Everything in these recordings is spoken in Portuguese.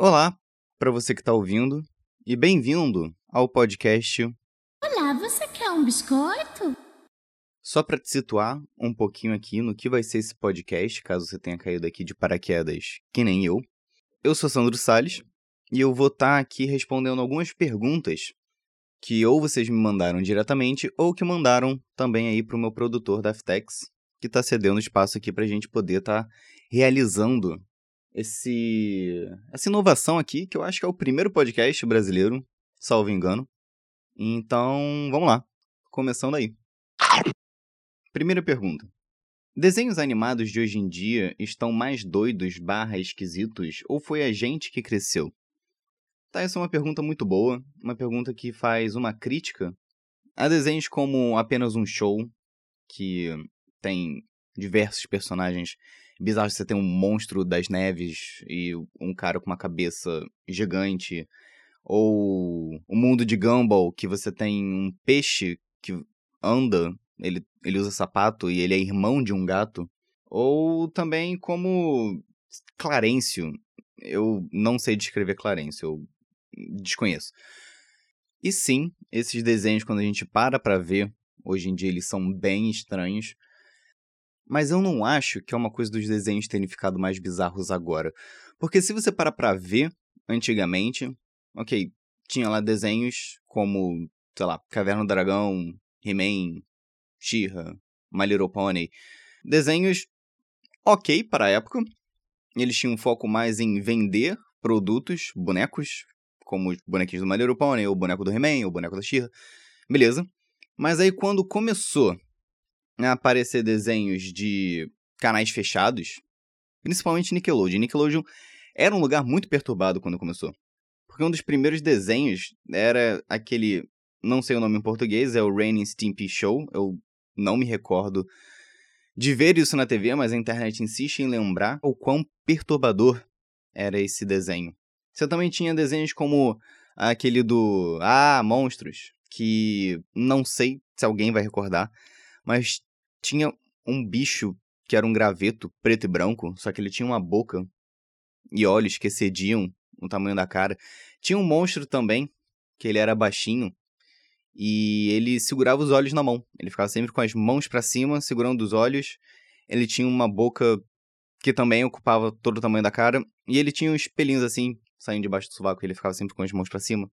Olá, para você que está ouvindo, e bem-vindo ao podcast. Olá, você quer um biscoito? Só para te situar um pouquinho aqui no que vai ser esse podcast, caso você tenha caído aqui de paraquedas, que nem eu. Eu sou Sandro Sales e eu vou estar tá aqui respondendo algumas perguntas que ou vocês me mandaram diretamente ou que mandaram também aí para o meu produtor da Aftex, que está cedendo espaço aqui para a gente poder estar tá realizando esse essa inovação aqui, que eu acho que é o primeiro podcast brasileiro, salvo engano. Então, vamos lá. Começando aí. Primeira pergunta. Desenhos animados de hoje em dia estão mais doidos barra esquisitos ou foi a gente que cresceu? Tá, essa é uma pergunta muito boa, uma pergunta que faz uma crítica a desenhos como apenas um show, que tem diversos personagens bizarros. Você tem um monstro das neves e um cara com uma cabeça gigante. Ou o mundo de Gumball, que você tem um peixe que anda, ele, ele usa sapato e ele é irmão de um gato. Ou também como Clarencio. Eu não sei descrever Clarencio, eu desconheço. E sim, esses desenhos, quando a gente para pra ver, hoje em dia eles são bem estranhos. Mas eu não acho que é uma coisa dos desenhos terem ficado mais bizarros agora. Porque se você para pra ver, antigamente, ok, tinha lá desenhos como, sei lá, Caverna do Dragão, He-Man, She-Ra, My Little Pony. Desenhos ok para a época. Eles tinham um foco mais em vender produtos, bonecos, como os bonequinhos do My Little Pony, ou o boneco do He-Man, ou o boneco da She-Ra. Beleza. Mas aí quando começou aparecer desenhos de canais fechados, principalmente Nickelodeon. Nickelodeon era um lugar muito perturbado quando começou. Porque um dos primeiros desenhos era aquele, não sei o nome em português, é o Rain Stimpy Show. Eu não me recordo de ver isso na TV, mas a internet insiste em lembrar o quão perturbador era esse desenho. Você também tinha desenhos como aquele do Ah, Monstros, que não sei se alguém vai recordar, mas tinha um bicho que era um graveto preto e branco, só que ele tinha uma boca e olhos que excediam o tamanho da cara. Tinha um monstro também, que ele era baixinho, e ele segurava os olhos na mão. Ele ficava sempre com as mãos para cima, segurando os olhos. Ele tinha uma boca que também ocupava todo o tamanho da cara, e ele tinha uns pelinhos assim saindo debaixo do sovaco, ele ficava sempre com as mãos para cima.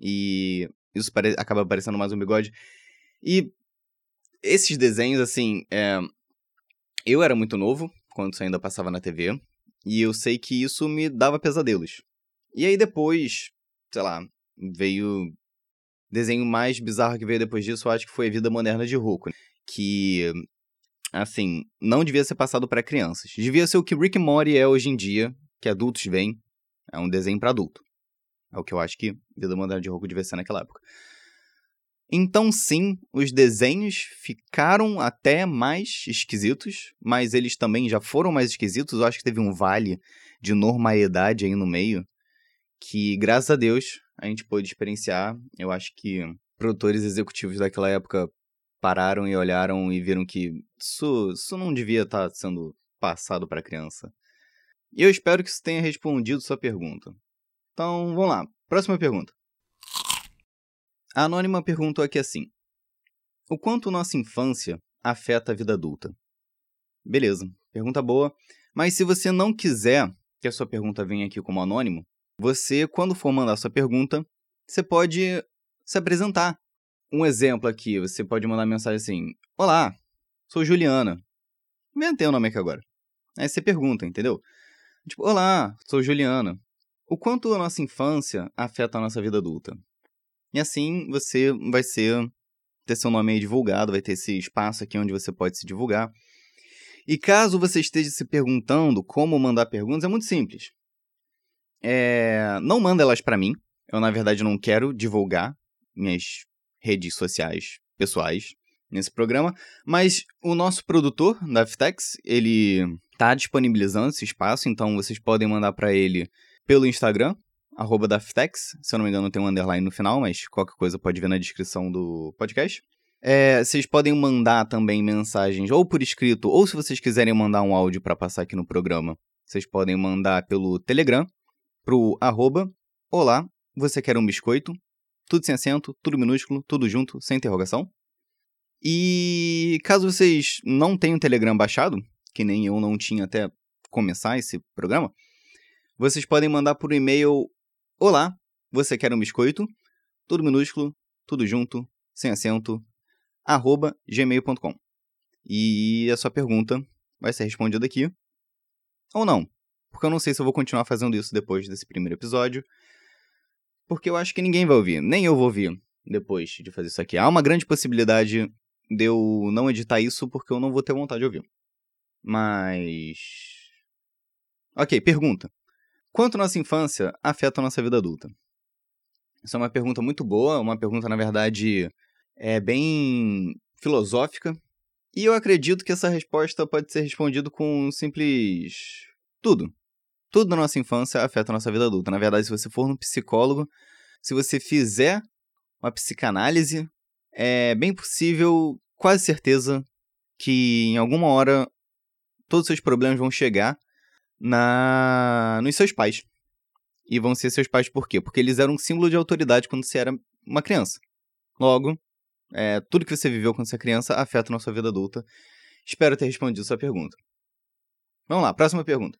E isso pare... acaba parecendo mais um bigode. E esses desenhos, assim, é... eu era muito novo quando isso ainda passava na TV, e eu sei que isso me dava pesadelos. E aí depois, sei lá, veio desenho mais bizarro que veio depois disso, eu acho que foi a Vida Moderna de Roku, que assim, não devia ser passado para crianças. Devia ser o que Rick Morty é hoje em dia, que adultos veem, é um desenho para adulto. É o que eu acho que Vida Moderna de Roku devia ser naquela época. Então, sim, os desenhos ficaram até mais esquisitos, mas eles também já foram mais esquisitos. Eu acho que teve um vale de normalidade aí no meio, que, graças a Deus, a gente pôde experienciar. Eu acho que produtores executivos daquela época pararam e olharam e viram que isso, isso não devia estar tá sendo passado para criança. E eu espero que isso tenha respondido sua pergunta. Então, vamos lá. Próxima pergunta. A Anônima perguntou aqui assim: O quanto nossa infância afeta a vida adulta? Beleza, pergunta boa. Mas se você não quiser que a sua pergunta venha aqui como anônimo, você, quando for mandar sua pergunta, você pode se apresentar. Um exemplo aqui, você pode mandar mensagem assim: Olá, sou Juliana. Inventei o nome aqui agora. Aí você pergunta, entendeu? Tipo, olá, sou Juliana. O quanto a nossa infância afeta a nossa vida adulta? E assim você vai ser ter seu nome aí divulgado, vai ter esse espaço aqui onde você pode se divulgar. E caso você esteja se perguntando como mandar perguntas, é muito simples. É... Não manda elas para mim. Eu, na verdade, não quero divulgar minhas redes sociais pessoais nesse programa, mas o nosso produtor da Ftex, ele tá disponibilizando esse espaço, então vocês podem mandar para ele pelo Instagram, arroba Daftex, se eu não me engano tem um underline no final, mas qualquer coisa pode ver na descrição do podcast. É, vocês podem mandar também mensagens ou por escrito, ou se vocês quiserem mandar um áudio para passar aqui no programa, vocês podem mandar pelo Telegram, pro arroba Olá, você quer um biscoito? Tudo sem acento, tudo minúsculo, tudo junto, sem interrogação. E caso vocês não tenham o Telegram baixado, que nem eu não tinha até começar esse programa, vocês podem mandar por e-mail Olá, você quer um biscoito? Tudo minúsculo, tudo junto, sem acento, arroba gmail.com. E a sua pergunta vai ser respondida aqui. Ou não. Porque eu não sei se eu vou continuar fazendo isso depois desse primeiro episódio. Porque eu acho que ninguém vai ouvir. Nem eu vou ouvir depois de fazer isso aqui. Há uma grande possibilidade de eu não editar isso porque eu não vou ter vontade de ouvir. Mas. Ok, pergunta. Quanto nossa infância afeta a nossa vida adulta? Essa é uma pergunta muito boa, uma pergunta, na verdade, é bem filosófica. E eu acredito que essa resposta pode ser respondida com um simples. Tudo. Tudo da nossa infância afeta a nossa vida adulta. Na verdade, se você for no psicólogo, se você fizer uma psicanálise, é bem possível, quase certeza, que em alguma hora todos os seus problemas vão chegar na nos seus pais. E vão ser seus pais por quê? Porque eles eram um símbolo de autoridade quando você era uma criança. Logo, é, tudo que você viveu quando você é criança afeta na sua vida adulta. Espero ter respondido sua pergunta. Vamos lá, próxima pergunta.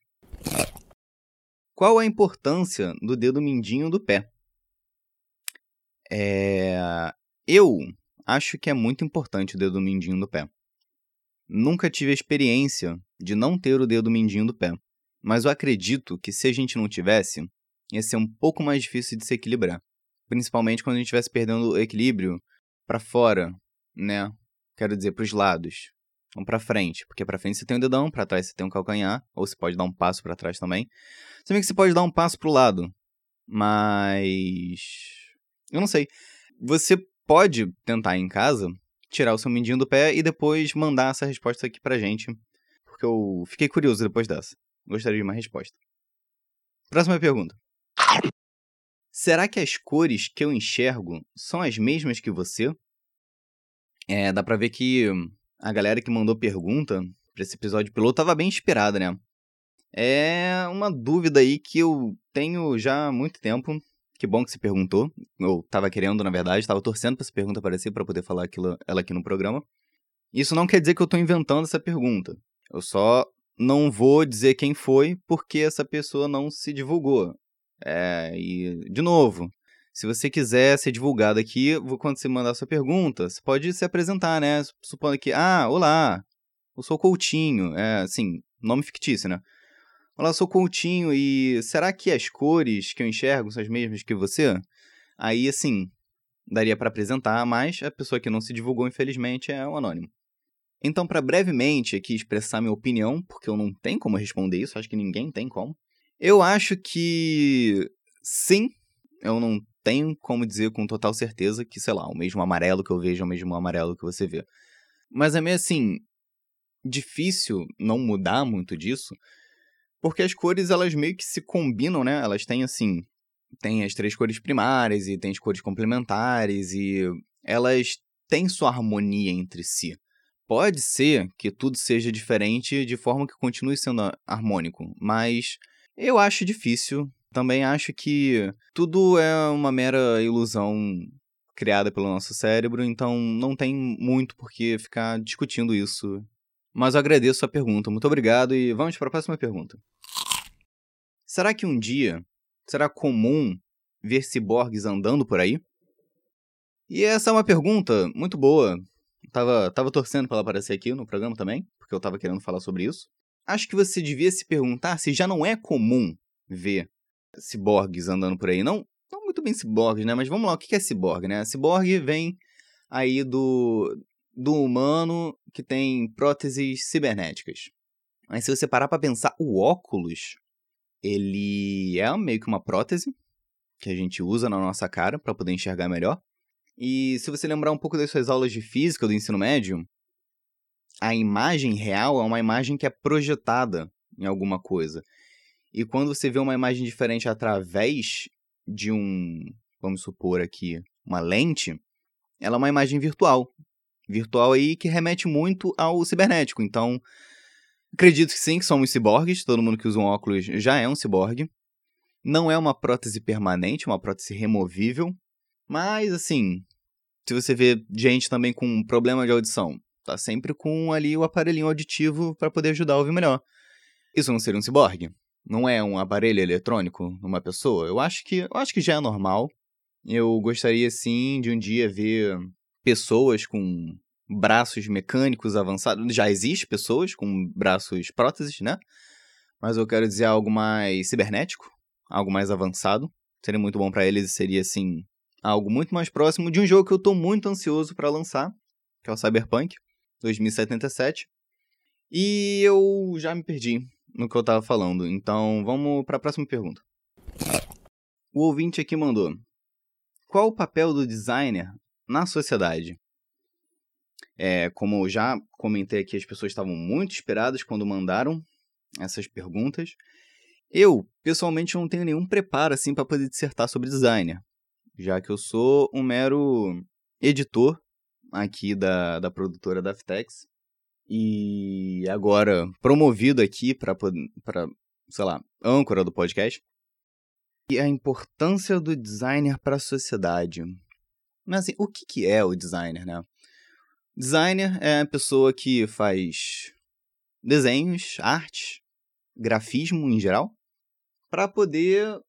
Qual a importância do dedo mindinho do pé? É... Eu acho que é muito importante o dedo mindinho do pé. Nunca tive a experiência de não ter o dedo mindinho do pé. Mas eu acredito que se a gente não tivesse, ia ser um pouco mais difícil de se equilibrar. Principalmente quando a gente estivesse perdendo o equilíbrio para fora, né? Quero dizer, para os lados. Não para frente, porque para frente você tem um dedão, para trás você tem um calcanhar, ou você pode dar um passo para trás também. Também que você pode dar um passo pro lado, mas eu não sei. Você pode tentar em casa tirar o seu mindinho do pé e depois mandar essa resposta aqui pra gente, porque eu fiquei curioso depois dessa. Gostaria de uma resposta. Próxima pergunta. Será que as cores que eu enxergo são as mesmas que você? É, dá pra ver que a galera que mandou pergunta pra esse episódio piloto tava bem inspirada, né? É uma dúvida aí que eu tenho já há muito tempo. Que bom que você perguntou. Eu tava querendo, na verdade, tava torcendo pra essa pergunta aparecer para poder falar aquilo, ela aqui no programa. Isso não quer dizer que eu tô inventando essa pergunta. Eu só não vou dizer quem foi porque essa pessoa não se divulgou. É, e, de novo, se você quiser ser divulgado aqui, quando você mandar sua pergunta, você pode se apresentar, né? Supondo que, ah, olá, eu sou Coutinho, é, assim, nome fictício, né? Olá, sou Coutinho e será que as cores que eu enxergo são as mesmas que você? Aí, assim, daria para apresentar, mas a pessoa que não se divulgou, infelizmente, é um anônimo. Então, para brevemente aqui expressar minha opinião, porque eu não tenho como responder isso, acho que ninguém tem como. Eu acho que sim, eu não tenho como dizer com total certeza que, sei lá, o mesmo amarelo que eu vejo é o mesmo amarelo que você vê. Mas é meio assim, difícil não mudar muito disso, porque as cores elas meio que se combinam, né? Elas têm assim, tem as três cores primárias e tem as cores complementares e elas têm sua harmonia entre si. Pode ser que tudo seja diferente de forma que continue sendo harmônico, mas eu acho difícil. Também acho que tudo é uma mera ilusão criada pelo nosso cérebro, então não tem muito por que ficar discutindo isso. Mas eu agradeço a pergunta, muito obrigado e vamos para a próxima pergunta. Será que um dia será comum ver ciborgues andando por aí? E essa é uma pergunta muito boa. Tava, tava torcendo para ela aparecer aqui no programa também, porque eu tava querendo falar sobre isso acho que você devia se perguntar se já não é comum ver ciborgues andando por aí. Não, não muito bem ciborgues, né? Mas vamos lá, o que é ciborgue, né? Ciborgue vem aí do, do humano que tem próteses cibernéticas. Mas se você parar para pensar, o óculos, ele é meio que uma prótese que a gente usa na nossa cara para poder enxergar melhor. E se você lembrar um pouco das suas aulas de física do ensino médio, a imagem real é uma imagem que é projetada em alguma coisa. E quando você vê uma imagem diferente através de um, vamos supor aqui, uma lente, ela é uma imagem virtual. Virtual aí que remete muito ao cibernético. Então, acredito que sim, que somos ciborgues. Todo mundo que usa um óculos já é um ciborgue. Não é uma prótese permanente, uma prótese removível, mas assim, se você vê gente também com problema de audição, tá sempre com ali o aparelhinho auditivo para poder ajudar a ouvir melhor. Isso não seria um ciborgue? Não é um aparelho eletrônico numa pessoa? Eu acho que, eu acho que já é normal. Eu gostaria sim de um dia ver pessoas com braços mecânicos avançados. Já existe pessoas com braços próteses, né? Mas eu quero dizer algo mais cibernético, algo mais avançado. Seria muito bom para eles, seria assim, algo muito mais próximo de um jogo que eu tô muito ansioso para lançar, que é o Cyberpunk 2077. E eu já me perdi no que eu tava falando, então vamos para a próxima pergunta. O ouvinte aqui mandou: Qual o papel do designer na sociedade? É, como eu já comentei aqui, as pessoas estavam muito esperadas quando mandaram essas perguntas. Eu, pessoalmente, não tenho nenhum preparo assim para poder dissertar sobre designer, já que eu sou um mero editor aqui da, da produtora da Aftex e agora promovido aqui para, sei lá, âncora do podcast. E a importância do designer para a sociedade. Mas assim, o que, que é o designer, né? Designer é a pessoa que faz desenhos, arte, grafismo em geral, para poder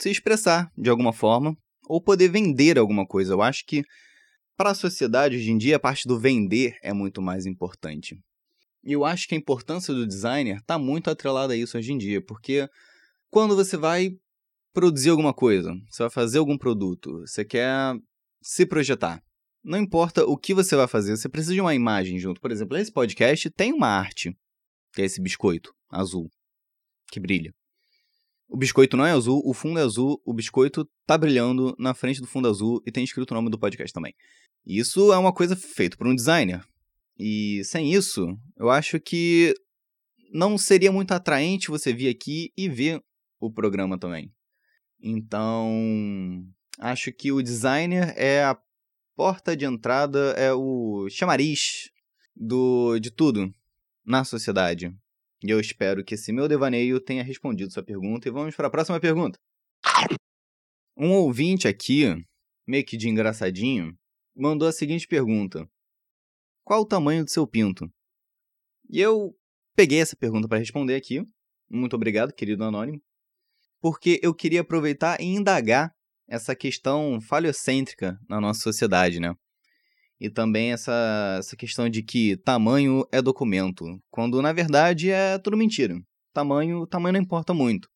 se expressar de alguma forma ou poder vender alguma coisa. Eu acho que para a sociedade hoje em dia a parte do vender é muito mais importante. E eu acho que a importância do designer está muito atrelada a isso hoje em dia, porque quando você vai produzir alguma coisa, você vai fazer algum produto, você quer se projetar. Não importa o que você vai fazer, você precisa de uma imagem junto. Por exemplo, esse podcast tem uma arte, que é esse biscoito azul, que brilha. O biscoito não é azul, o fundo é azul, o biscoito tá brilhando na frente do fundo azul e tem escrito o nome do podcast também. Isso é uma coisa feita por um designer. E sem isso, eu acho que não seria muito atraente você vir aqui e ver o programa também. Então, acho que o designer é a porta de entrada, é o chamariz do, de tudo na sociedade. E eu espero que esse meu devaneio tenha respondido sua pergunta. E vamos para a próxima pergunta. Um ouvinte aqui, meio que de engraçadinho, mandou a seguinte pergunta: Qual o tamanho do seu pinto? E eu peguei essa pergunta para responder aqui. Muito obrigado, querido anônimo. Porque eu queria aproveitar e indagar essa questão faliocêntrica na nossa sociedade, né? E também essa, essa questão de que tamanho é documento, quando na verdade é tudo mentira. Tamanho, tamanho não importa muito. O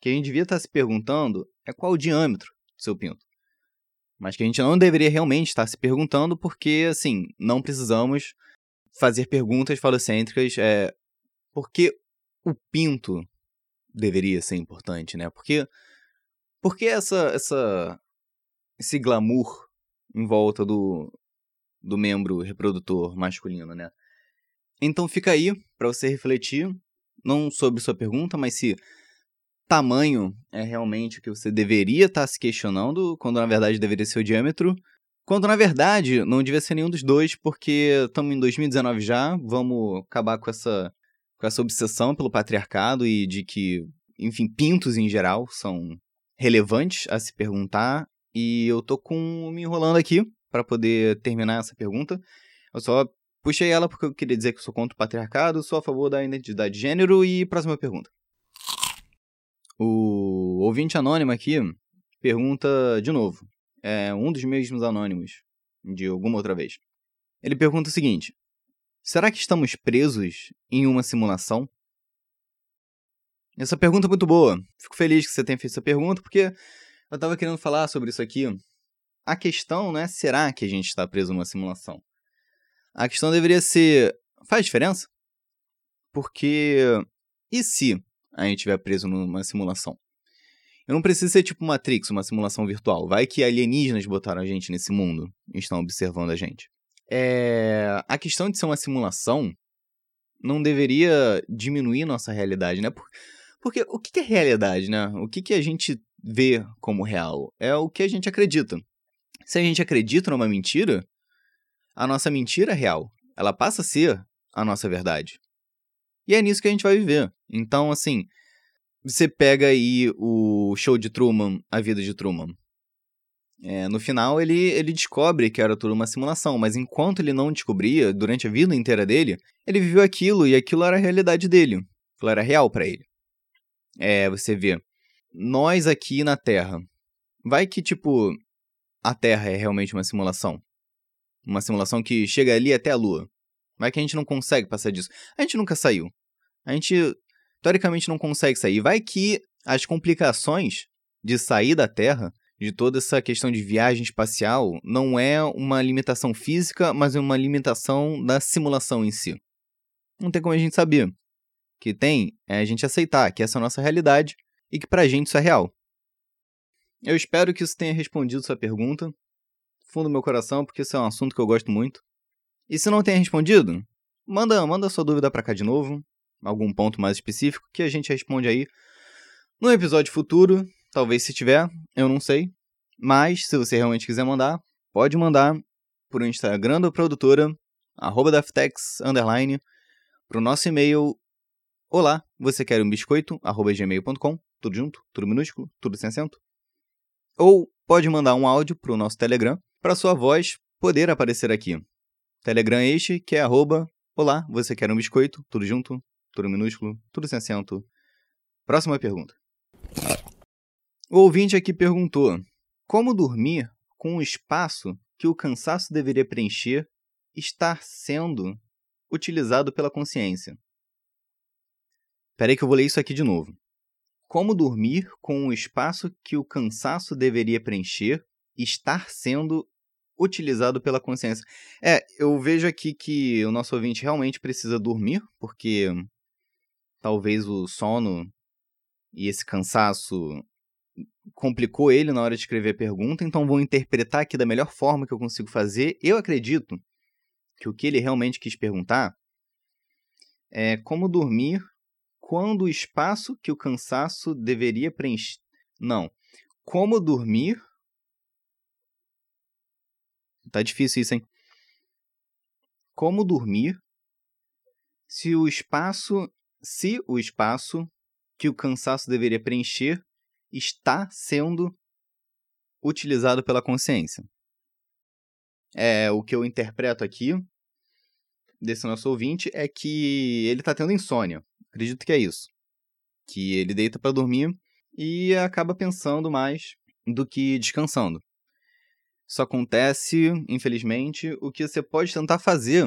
que a gente devia estar se perguntando é qual o diâmetro do seu pinto. Mas que a gente não deveria realmente estar se perguntando, porque, assim, não precisamos fazer perguntas falocêntricas. É, porque o pinto deveria ser importante, né? Porque por que essa, essa, esse glamour em volta do, do membro reprodutor masculino, né? Então fica aí para você refletir, não sobre sua pergunta, mas se tamanho é realmente o que você deveria estar tá se questionando, quando na verdade deveria ser o diâmetro, quando na verdade não devia ser nenhum dos dois, porque estamos em 2019 já, vamos acabar com essa, com essa obsessão pelo patriarcado e de que, enfim, pintos em geral são relevantes a se perguntar e eu tô com me enrolando aqui para poder terminar essa pergunta. Eu só puxei ela porque eu queria dizer que eu sou contra o patriarcado, sou a favor da identidade de gênero e próxima pergunta. O ouvinte anônimo aqui pergunta de novo. É um dos mesmos anônimos de alguma outra vez. Ele pergunta o seguinte: Será que estamos presos em uma simulação? Essa pergunta é muito boa. Fico feliz que você tenha feito essa pergunta, porque eu estava querendo falar sobre isso aqui. A questão não é será que a gente está preso numa simulação. A questão deveria ser: faz diferença? Porque e se a gente estiver preso numa simulação? Eu não preciso ser tipo Matrix, uma simulação virtual. Vai que alienígenas botaram a gente nesse mundo e estão observando a gente. É... A questão de ser uma simulação não deveria diminuir nossa realidade, né? Porque o que é realidade, né? O que a gente vê como real? É o que a gente acredita. Se a gente acredita numa mentira, a nossa mentira é real. Ela passa a ser a nossa verdade. E é nisso que a gente vai viver. Então, assim, você pega aí o show de Truman, a vida de Truman. É, no final, ele, ele descobre que era tudo uma simulação, mas enquanto ele não descobria, durante a vida inteira dele, ele viveu aquilo e aquilo era a realidade dele. Aquilo era real para ele. É, você vê, nós aqui na Terra, vai que, tipo, a Terra é realmente uma simulação. Uma simulação que chega ali até a Lua. Vai que a gente não consegue passar disso. A gente nunca saiu. A gente, teoricamente, não consegue sair. Vai que as complicações de sair da Terra de toda essa questão de viagem espacial não é uma limitação física, mas é uma limitação da simulação em si. Não tem como a gente saber. O que tem é a gente aceitar que essa é a nossa realidade e que pra gente isso é real. Eu espero que isso tenha respondido sua pergunta. Fundo do meu coração, porque isso é um assunto que eu gosto muito. E se não tenha respondido, manda, manda sua dúvida para cá de novo, algum ponto mais específico que a gente responde aí no episódio futuro Talvez se tiver, eu não sei. Mas, se você realmente quiser mandar, pode mandar por Instagram da produtora, arroba Daftex, underline, pro nosso e-mail, olá, você quer um biscoito, arroba gmail.com, tudo junto, tudo minúsculo, tudo sem acento. Ou pode mandar um áudio pro nosso Telegram, para sua voz poder aparecer aqui. Telegram este, que é arroba, olá, você quer um biscoito, tudo junto, tudo minúsculo, tudo sem acento. Próxima pergunta. O ouvinte aqui perguntou: como dormir com o espaço que o cansaço deveria preencher estar sendo utilizado pela consciência? Peraí que eu vou ler isso aqui de novo. Como dormir com o espaço que o cansaço deveria preencher estar sendo utilizado pela consciência? É, eu vejo aqui que o nosso ouvinte realmente precisa dormir, porque talvez o sono e esse cansaço complicou ele na hora de escrever a pergunta, então vou interpretar aqui da melhor forma que eu consigo fazer. Eu acredito que o que ele realmente quis perguntar é como dormir quando o espaço que o cansaço deveria preencher. Não. Como dormir. Tá difícil isso, hein? Como dormir se o espaço. Se o espaço que o cansaço deveria preencher está sendo utilizado pela consciência. É, o que eu interpreto aqui desse nosso ouvinte é que ele está tendo insônia. Acredito que é isso. Que ele deita para dormir e acaba pensando mais do que descansando. Isso acontece, infelizmente, o que você pode tentar fazer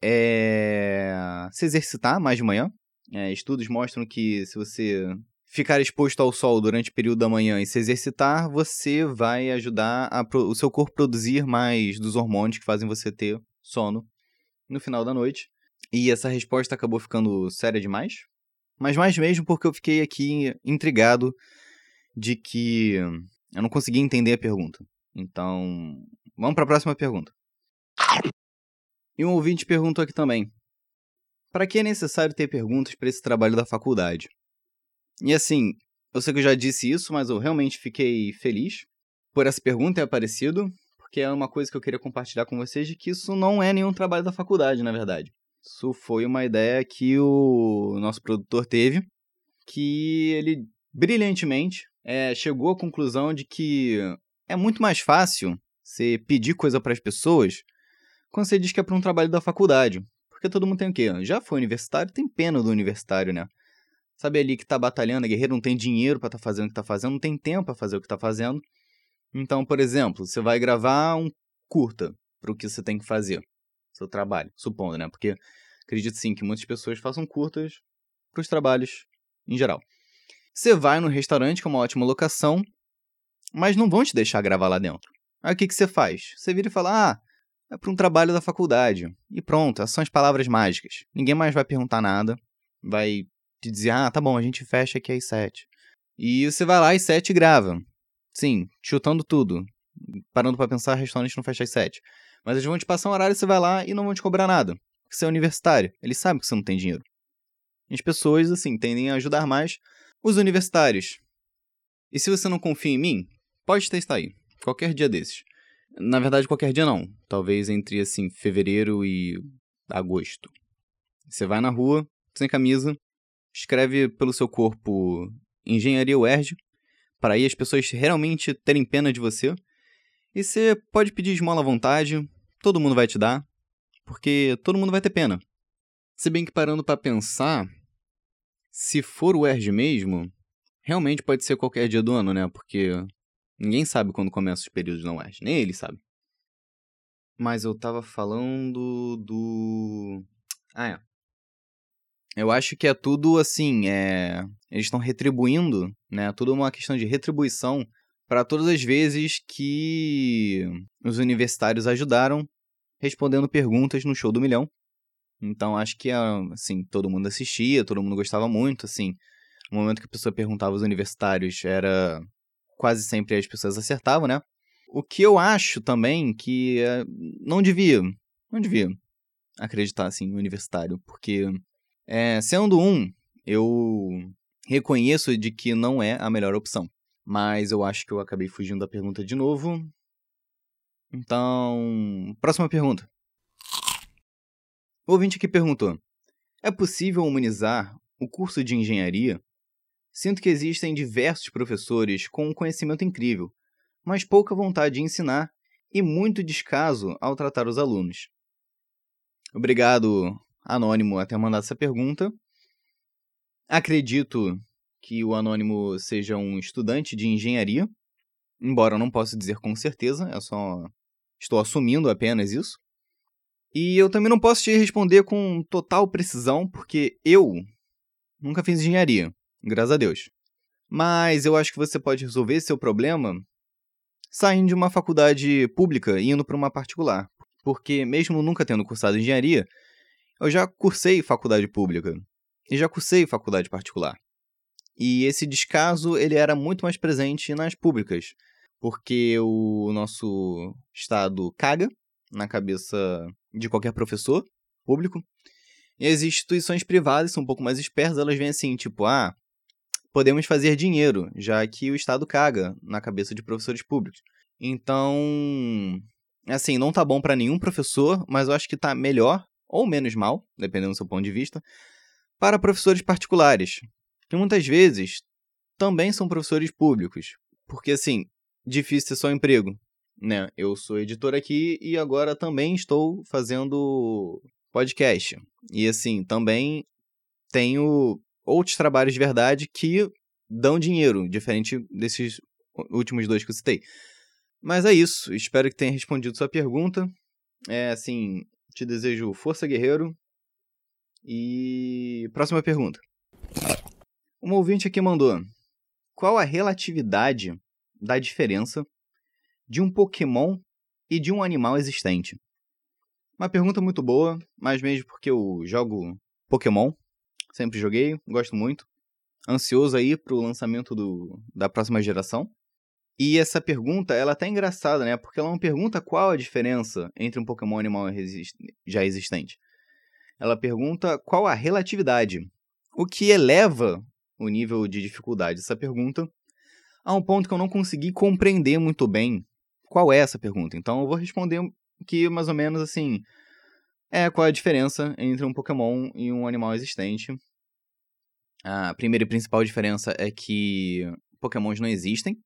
é se exercitar mais de manhã. É, estudos mostram que se você ficar exposto ao sol durante o período da manhã e se exercitar, você vai ajudar a, o seu corpo a produzir mais dos hormônios que fazem você ter sono no final da noite. E essa resposta acabou ficando séria demais. Mas mais mesmo porque eu fiquei aqui intrigado de que eu não consegui entender a pergunta. Então, vamos para a próxima pergunta. E um ouvinte perguntou aqui também: Para que é necessário ter perguntas para esse trabalho da faculdade? E assim, eu sei que eu já disse isso, mas eu realmente fiquei feliz por essa pergunta ter aparecido, porque é uma coisa que eu queria compartilhar com vocês de que isso não é nenhum trabalho da faculdade, na verdade. Isso foi uma ideia que o nosso produtor teve, que ele brilhantemente é, chegou à conclusão de que é muito mais fácil você pedir coisa para as pessoas quando você diz que é para um trabalho da faculdade. Porque todo mundo tem o quê? Já foi universitário, tem pena do universitário, né? Sabe ali que tá batalhando, a guerreira não tem dinheiro para estar tá fazendo o que tá fazendo, não tem tempo para fazer o que tá fazendo. Então, por exemplo, você vai gravar um curta para o que você tem que fazer, seu trabalho, supondo, né? Porque acredito sim que muitas pessoas façam curtas para os trabalhos em geral. Você vai no restaurante com uma ótima locação, mas não vão te deixar gravar lá dentro. Aí o que, que você faz? Você vira e fala: Ah, é para um trabalho da faculdade. E pronto, essas são as palavras mágicas. Ninguém mais vai perguntar nada, vai de dizer, ah, tá bom, a gente fecha aqui às sete. E você vai lá às sete e grava. Sim, chutando tudo. Parando para pensar, restaurante não fecha às sete. Mas eles vão te passar um horário, você vai lá e não vão te cobrar nada. Porque você é universitário. Eles sabem que você não tem dinheiro. E as pessoas, assim, tendem a ajudar mais os universitários. E se você não confia em mim, pode testar aí. Qualquer dia desses. Na verdade, qualquer dia não. Talvez entre, assim, fevereiro e agosto. Você vai na rua, sem camisa, escreve pelo seu corpo Engenharia UERJ, para aí as pessoas realmente terem pena de você. E você pode pedir esmola à vontade, todo mundo vai te dar, porque todo mundo vai ter pena. Se bem que parando para pensar, se for o UERJ mesmo, realmente pode ser qualquer dia do ano, né? Porque ninguém sabe quando começam os períodos na UERJ, nem ele sabe. Mas eu tava falando do. Ah, é. Eu acho que é tudo assim, é... eles estão retribuindo, né? Tudo uma questão de retribuição para todas as vezes que os universitários ajudaram respondendo perguntas no show do milhão. Então acho que assim, todo mundo assistia, todo mundo gostava muito, assim. No momento que a pessoa perguntava aos universitários, era quase sempre as pessoas acertavam, né? O que eu acho também que é, não devia, não devia acreditar assim no universitário, porque é, sendo um, eu reconheço de que não é a melhor opção. Mas eu acho que eu acabei fugindo da pergunta de novo. Então, próxima pergunta. O ouvinte aqui perguntou: É possível humanizar o curso de engenharia? Sinto que existem diversos professores com um conhecimento incrível, mas pouca vontade de ensinar e muito descaso ao tratar os alunos. Obrigado, Anônimo, a ter mandado essa pergunta. Acredito que o Anônimo seja um estudante de engenharia, embora eu não possa dizer com certeza, é só estou assumindo apenas isso. E eu também não posso te responder com total precisão, porque eu nunca fiz engenharia, graças a Deus. Mas eu acho que você pode resolver seu problema saindo de uma faculdade pública e indo para uma particular. Porque, mesmo nunca tendo cursado engenharia, eu já cursei faculdade pública e já cursei faculdade particular. E esse descaso ele era muito mais presente nas públicas, porque o nosso estado caga na cabeça de qualquer professor público. E as instituições privadas são um pouco mais espertas, elas vêm assim, tipo, ah, podemos fazer dinheiro, já que o Estado caga na cabeça de professores públicos. Então, assim, não tá bom para nenhum professor, mas eu acho que tá melhor ou menos mal, dependendo do seu ponto de vista, para professores particulares, que muitas vezes também são professores públicos. Porque, assim, difícil ter só emprego, né? Eu sou editor aqui e agora também estou fazendo podcast. E, assim, também tenho outros trabalhos de verdade que dão dinheiro, diferente desses últimos dois que eu citei. Mas é isso. Espero que tenha respondido sua pergunta. É assim, te desejo força, guerreiro. E próxima pergunta. Uma ouvinte aqui mandou: Qual a relatividade da diferença de um Pokémon e de um animal existente? Uma pergunta muito boa, mas mesmo porque eu jogo Pokémon sempre joguei, gosto muito. Ansioso aí pro lançamento do, da próxima geração. E essa pergunta, ela tá engraçada, né? Porque ela não pergunta qual a diferença entre um Pokémon animal já existente. Ela pergunta qual a relatividade. O que eleva o nível de dificuldade dessa pergunta a um ponto que eu não consegui compreender muito bem qual é essa pergunta. Então eu vou responder aqui mais ou menos assim: é qual é a diferença entre um Pokémon e um animal existente. A primeira e principal diferença é que Pokémons não existem.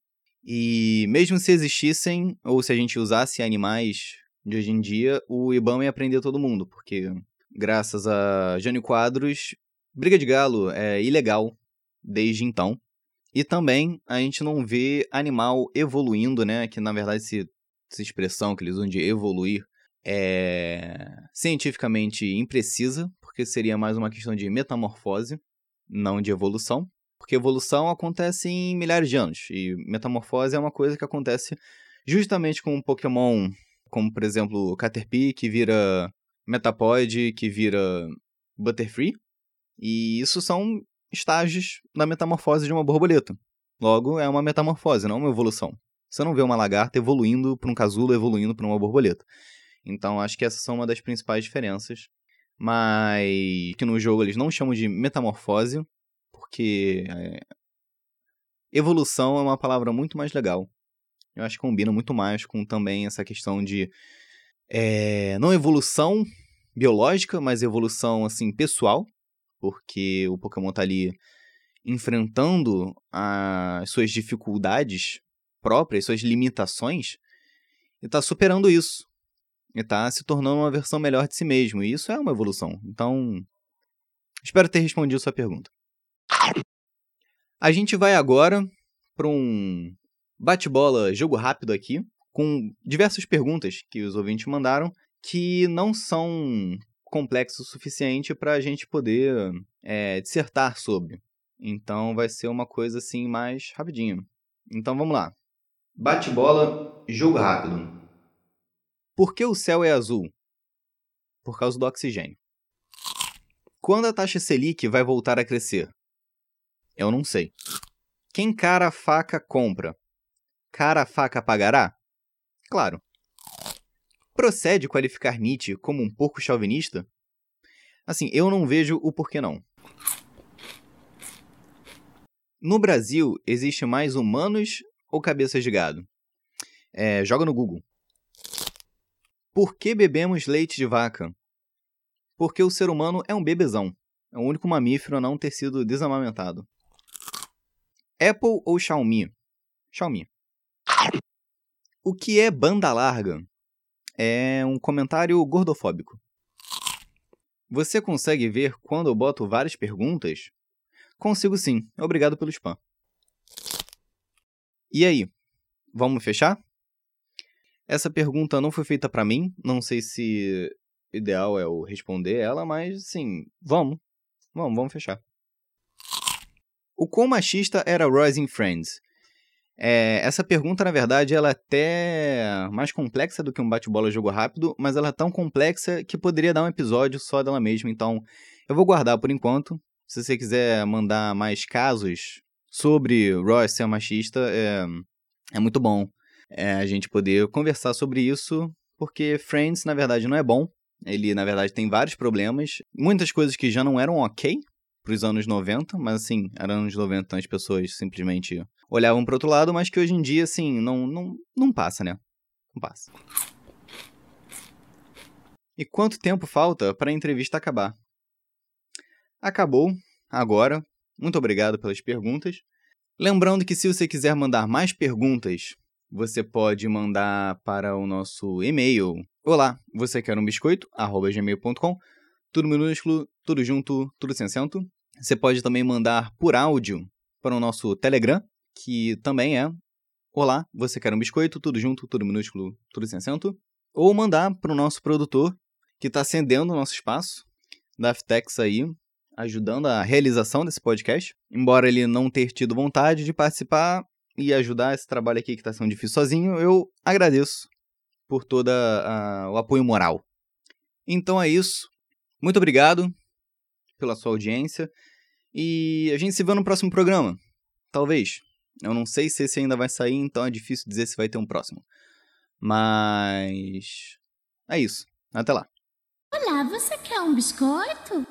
E mesmo se existissem, ou se a gente usasse animais de hoje em dia, o Ibama ia prender todo mundo, porque graças a Jânio Quadros, briga de galo é ilegal desde então. E também a gente não vê animal evoluindo, né? Que na verdade esse, essa expressão que eles usam de evoluir é cientificamente imprecisa, porque seria mais uma questão de metamorfose, não de evolução. Porque evolução acontece em milhares de anos, e metamorfose é uma coisa que acontece justamente com um Pokémon, como por exemplo Caterpie, que vira Metapod, que vira Butterfree. E isso são estágios da metamorfose de uma borboleta. Logo, é uma metamorfose, não uma evolução. Você não vê uma lagarta evoluindo para um casulo, evoluindo para uma borboleta. Então, acho que essas são uma das principais diferenças. Mas que no jogo eles não chamam de metamorfose, porque é... evolução é uma palavra muito mais legal. Eu acho que combina muito mais com também essa questão de é... não evolução biológica, mas evolução assim pessoal, porque o Pokémon tá ali enfrentando as suas dificuldades próprias, suas limitações, e está superando isso. E está se tornando uma versão melhor de si mesmo. E isso é uma evolução. Então, espero ter respondido sua pergunta. A gente vai agora para um bate-bola jogo rápido aqui, com diversas perguntas que os ouvintes mandaram, que não são complexos o suficiente para a gente poder é, dissertar sobre. Então vai ser uma coisa assim mais rapidinho. Então vamos lá. Bate-bola, jogo rápido. Por que o céu é azul? Por causa do oxigênio. Quando a taxa Selic vai voltar a crescer? Eu não sei. Quem cara a faca compra? Cara a faca pagará? Claro. Procede qualificar Nietzsche como um porco chauvinista? Assim, eu não vejo o porquê não. No Brasil, existe mais humanos ou cabeças de gado? É, joga no Google. Por que bebemos leite de vaca? Porque o ser humano é um bebezão. É o único mamífero a não ter sido desamamentado. Apple ou Xiaomi? Xiaomi. O que é banda larga? É um comentário gordofóbico. Você consegue ver quando eu boto várias perguntas? Consigo sim. Obrigado pelo spam. E aí? Vamos fechar? Essa pergunta não foi feita para mim, não sei se ideal é eu responder ela, mas sim, vamos. Vamos, vamos fechar. O quão machista era em Friends? É, essa pergunta, na verdade, ela é até mais complexa do que um bate-bola jogo rápido, mas ela é tão complexa que poderia dar um episódio só dela mesma, então eu vou guardar por enquanto. Se você quiser mandar mais casos sobre Royce ser machista, é, é muito bom é, a gente poder conversar sobre isso, porque Friends, na verdade, não é bom. Ele, na verdade, tem vários problemas, muitas coisas que já não eram ok, para os anos 90, mas assim, eram anos 90, então as pessoas simplesmente olhavam para outro lado, mas que hoje em dia, assim, não, não, não passa, né? Não passa. E quanto tempo falta para a entrevista acabar? Acabou, agora. Muito obrigado pelas perguntas. Lembrando que se você quiser mandar mais perguntas, você pode mandar para o nosso e-mail. Olá, você quer um biscoito? gmail.com. Tudo minúsculo, tudo junto, tudo sem acento. Você pode também mandar por áudio para o nosso Telegram, que também é Olá, você quer um biscoito? Tudo junto, tudo minúsculo, tudo sem acento. Ou mandar para o nosso produtor, que está acendendo o nosso espaço, da Aftex aí, ajudando a realização desse podcast. Embora ele não ter tido vontade de participar e ajudar esse trabalho aqui que está sendo difícil sozinho, eu agradeço por todo o apoio moral. Então é isso. Muito obrigado pela sua audiência. E a gente se vê no próximo programa. Talvez. Eu não sei se esse ainda vai sair, então é difícil dizer se vai ter um próximo. Mas. É isso. Até lá. Olá, você quer um biscoito?